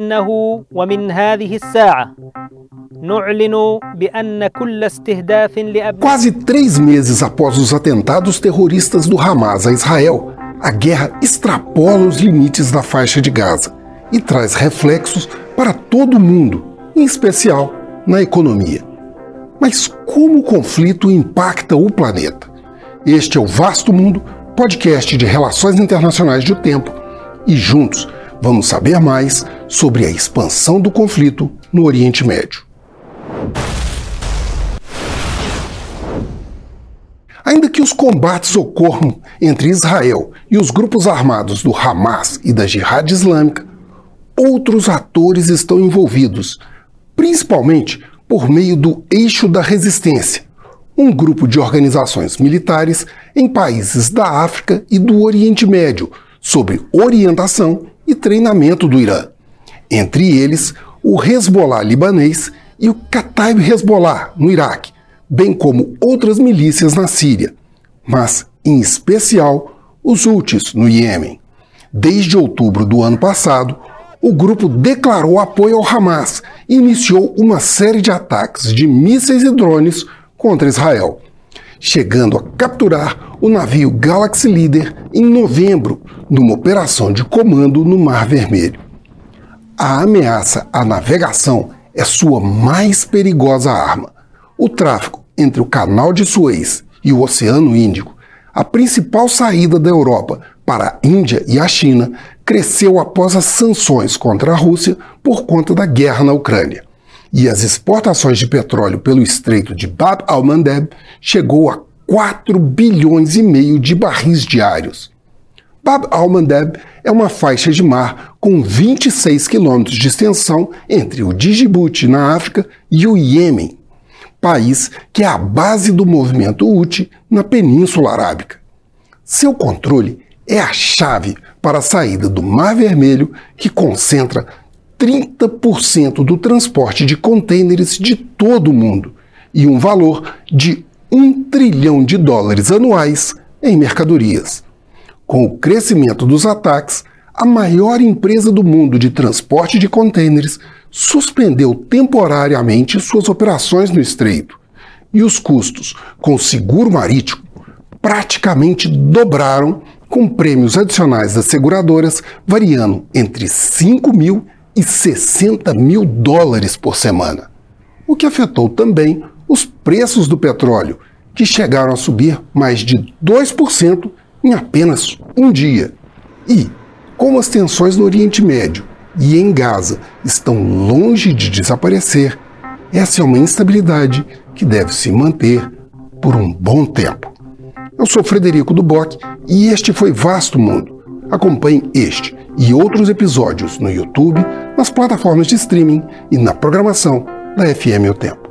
إنه ومن هذه الساعة نعلن بأن كل استهداف لأبناء Quase três meses após os atentados terroristas do Hamas a Israel, a guerra extrapola os limites da faixa de Gaza e traz reflexos para todo o mundo, em especial na economia. Mas como o conflito impacta o planeta? Este é o Vasto Mundo, podcast de relações internacionais do tempo, e juntos vamos saber mais sobre a expansão do conflito no Oriente Médio. Ainda que os combates ocorram entre Israel e os grupos armados do Hamas e da Jihad Islâmica, outros atores estão envolvidos, principalmente por meio do Eixo da Resistência, um grupo de organizações militares em países da África e do Oriente Médio, sob orientação e treinamento do Irã. Entre eles, o Hezbollah libanês e o Kataib Hezbollah no Iraque, bem como outras milícias na Síria, mas, em especial, os Houthis no Iêmen. Desde outubro do ano passado, o grupo declarou apoio ao Hamas e iniciou uma série de ataques de mísseis e drones contra Israel, chegando a capturar o navio Galaxy Leader em novembro, numa operação de comando no Mar Vermelho. A ameaça à navegação é sua mais perigosa arma. O tráfego entre o Canal de Suez e o Oceano Índico, a principal saída da Europa para a Índia e a China, cresceu após as sanções contra a Rússia por conta da guerra na Ucrânia. E as exportações de petróleo pelo Estreito de Bab al-Mandeb chegou a 4 bilhões e meio de barris diários. Bab al-Mandeb é uma faixa de mar com 26 quilômetros de extensão entre o Djibouti, na África, e o Iêmen, país que é a base do movimento Houthi na Península Arábica. Seu controle é a chave para a saída do Mar Vermelho, que concentra 30% do transporte de contêineres de todo o mundo e um valor de 1 trilhão de dólares anuais em mercadorias. Com o crescimento dos ataques, a maior empresa do mundo de transporte de contêineres suspendeu temporariamente suas operações no estreito. E os custos com seguro marítimo praticamente dobraram, com prêmios adicionais das seguradoras variando entre 5 mil e 60 mil dólares por semana. O que afetou também os preços do petróleo, que chegaram a subir mais de 2% em apenas um dia. E, como as tensões no Oriente Médio e em Gaza estão longe de desaparecer, essa é uma instabilidade que deve se manter por um bom tempo. Eu sou Frederico Duboc e este foi Vasto Mundo. Acompanhe este e outros episódios no YouTube, nas plataformas de streaming e na programação da FM O Tempo.